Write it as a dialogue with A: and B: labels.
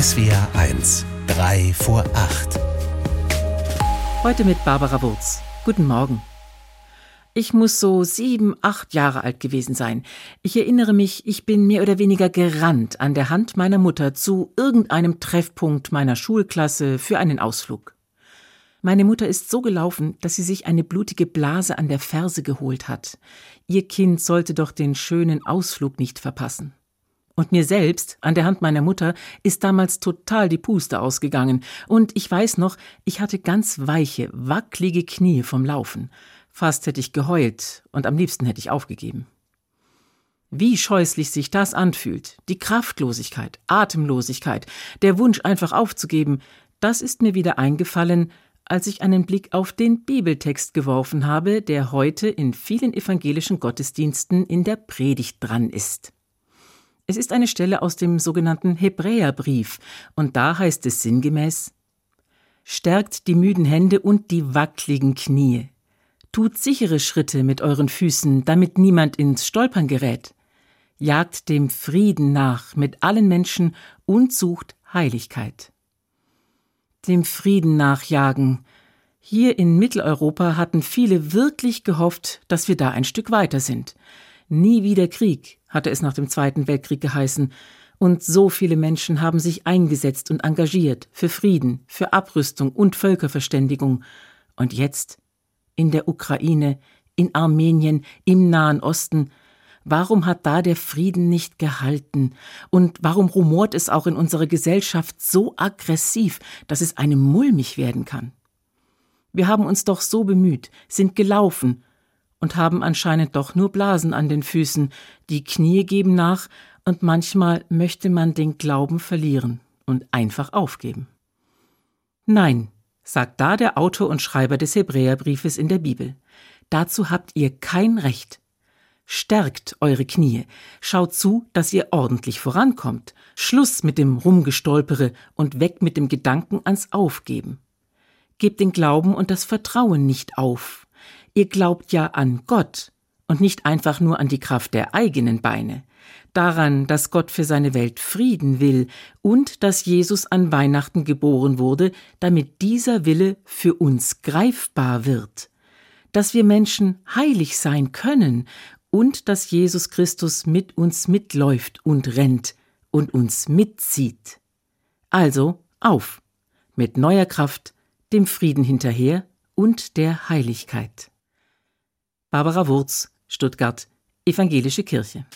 A: SWR 1, 3 vor 8.
B: Heute mit Barbara Wurz. Guten Morgen. Ich muss so sieben, acht Jahre alt gewesen sein. Ich erinnere mich, ich bin mehr oder weniger gerannt an der Hand meiner Mutter zu irgendeinem Treffpunkt meiner Schulklasse für einen Ausflug. Meine Mutter ist so gelaufen, dass sie sich eine blutige Blase an der Ferse geholt hat. Ihr Kind sollte doch den schönen Ausflug nicht verpassen. Und mir selbst, an der Hand meiner Mutter, ist damals total die Puste ausgegangen, und ich weiß noch, ich hatte ganz weiche, wacklige Knie vom Laufen. Fast hätte ich geheult, und am liebsten hätte ich aufgegeben. Wie scheußlich sich das anfühlt, die Kraftlosigkeit, Atemlosigkeit, der Wunsch einfach aufzugeben, das ist mir wieder eingefallen, als ich einen Blick auf den Bibeltext geworfen habe, der heute in vielen evangelischen Gottesdiensten in der Predigt dran ist. Es ist eine Stelle aus dem sogenannten Hebräerbrief, und da heißt es sinngemäß Stärkt die müden Hände und die wackligen Knie. Tut sichere Schritte mit euren Füßen, damit niemand ins Stolpern gerät. Jagt dem Frieden nach mit allen Menschen und sucht Heiligkeit. Dem Frieden nachjagen. Hier in Mitteleuropa hatten viele wirklich gehofft, dass wir da ein Stück weiter sind. Nie wieder Krieg, hatte es nach dem Zweiten Weltkrieg geheißen, und so viele Menschen haben sich eingesetzt und engagiert für Frieden, für Abrüstung und Völkerverständigung. Und jetzt in der Ukraine, in Armenien, im Nahen Osten. Warum hat da der Frieden nicht gehalten? Und warum rumort es auch in unserer Gesellschaft so aggressiv, dass es einem mulmig werden kann? Wir haben uns doch so bemüht, sind gelaufen und haben anscheinend doch nur Blasen an den Füßen, die Knie geben nach, und manchmal möchte man den Glauben verlieren und einfach aufgeben. Nein, sagt da der Autor und Schreiber des Hebräerbriefes in der Bibel. Dazu habt ihr kein Recht. Stärkt eure Knie, schaut zu, dass ihr ordentlich vorankommt, Schluss mit dem Rumgestolpere und weg mit dem Gedanken ans Aufgeben. Gebt den Glauben und das Vertrauen nicht auf. Ihr glaubt ja an Gott und nicht einfach nur an die Kraft der eigenen Beine daran, dass Gott für seine Welt Frieden will und dass Jesus an Weihnachten geboren wurde, damit dieser Wille für uns greifbar wird, dass wir Menschen heilig sein können und dass Jesus Christus mit uns mitläuft und rennt und uns mitzieht. Also auf, mit neuer Kraft, dem Frieden hinterher und der Heiligkeit. Barbara Wurz, Stuttgart, Evangelische Kirche.